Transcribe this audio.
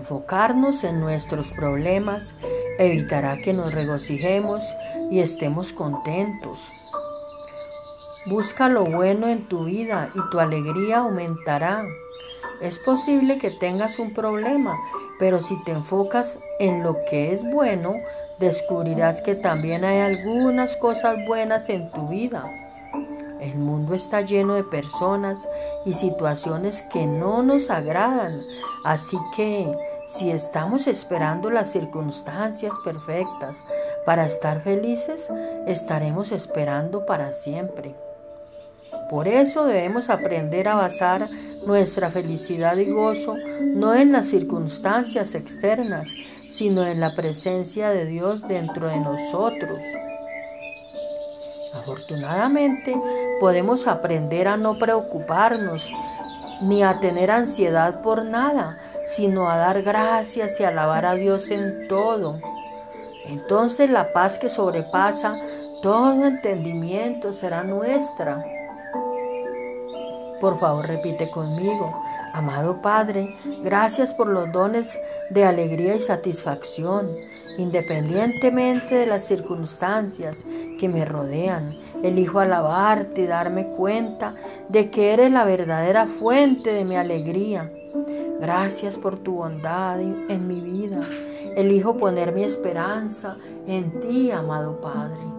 Enfocarnos en nuestros problemas evitará que nos regocijemos y estemos contentos. Busca lo bueno en tu vida y tu alegría aumentará. Es posible que tengas un problema, pero si te enfocas en lo que es bueno, descubrirás que también hay algunas cosas buenas en tu vida. El mundo está lleno de personas y situaciones que no nos agradan, así que si estamos esperando las circunstancias perfectas para estar felices, estaremos esperando para siempre. Por eso debemos aprender a basar nuestra felicidad y gozo no en las circunstancias externas, sino en la presencia de Dios dentro de nosotros. Afortunadamente podemos aprender a no preocuparnos ni a tener ansiedad por nada, sino a dar gracias y alabar a Dios en todo. Entonces la paz que sobrepasa todo entendimiento será nuestra. Por favor, repite conmigo. Amado Padre, gracias por los dones de alegría y satisfacción, independientemente de las circunstancias que me rodean. Elijo alabarte y darme cuenta de que eres la verdadera fuente de mi alegría. Gracias por tu bondad en mi vida. Elijo poner mi esperanza en ti, amado Padre.